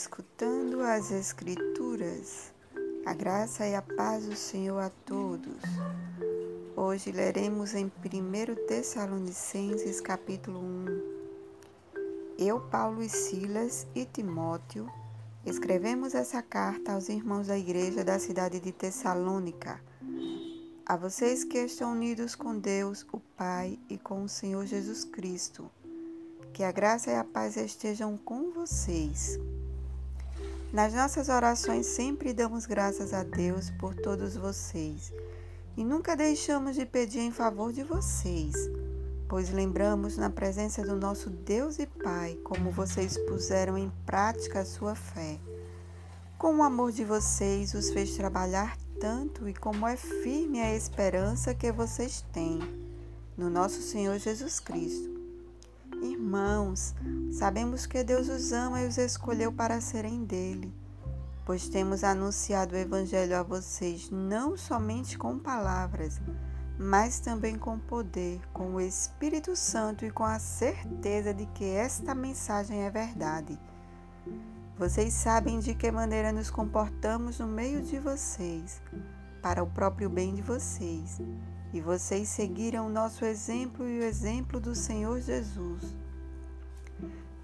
escutando as Escrituras. A graça e a paz do Senhor a todos. Hoje leremos em 1 Tessalonicenses capítulo 1. Eu, Paulo e Silas e Timóteo escrevemos essa carta aos irmãos da igreja da cidade de Tessalônica. A vocês que estão unidos com Deus, o Pai, e com o Senhor Jesus Cristo. Que a graça e a paz estejam com vocês. Nas nossas orações sempre damos graças a Deus por todos vocês e nunca deixamos de pedir em favor de vocês, pois lembramos na presença do nosso Deus e Pai como vocês puseram em prática a sua fé. Como o amor de vocês os fez trabalhar tanto e como é firme a esperança que vocês têm no nosso Senhor Jesus Cristo. Irmãos, sabemos que Deus os ama e os escolheu para serem dele, pois temos anunciado o Evangelho a vocês não somente com palavras, mas também com poder, com o Espírito Santo e com a certeza de que esta mensagem é verdade. Vocês sabem de que maneira nos comportamos no meio de vocês, para o próprio bem de vocês e vocês seguiram o nosso exemplo e o exemplo do Senhor Jesus.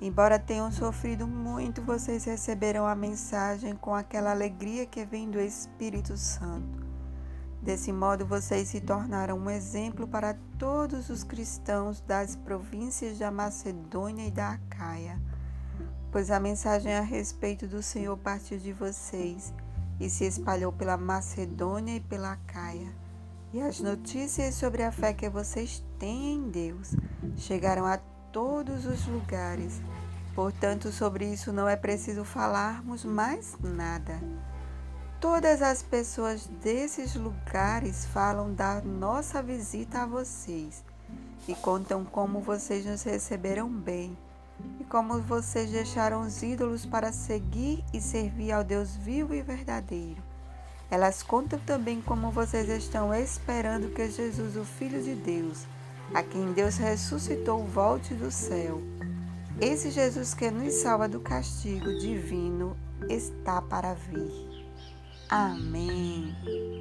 Embora tenham sofrido muito, vocês receberam a mensagem com aquela alegria que vem do Espírito Santo. Desse modo, vocês se tornaram um exemplo para todos os cristãos das províncias da Macedônia e da Acaia, pois a mensagem a respeito do Senhor partiu de vocês e se espalhou pela Macedônia e pela Acaia. E as notícias sobre a fé que vocês têm em Deus chegaram a todos os lugares. Portanto, sobre isso não é preciso falarmos mais nada. Todas as pessoas desses lugares falam da nossa visita a vocês e contam como vocês nos receberam bem como vocês deixaram os ídolos para seguir e servir ao Deus vivo e verdadeiro. Elas contam também como vocês estão esperando que Jesus, o Filho de Deus, a quem Deus ressuscitou, volte do céu. Esse Jesus que nos salva do castigo divino está para vir. Amém.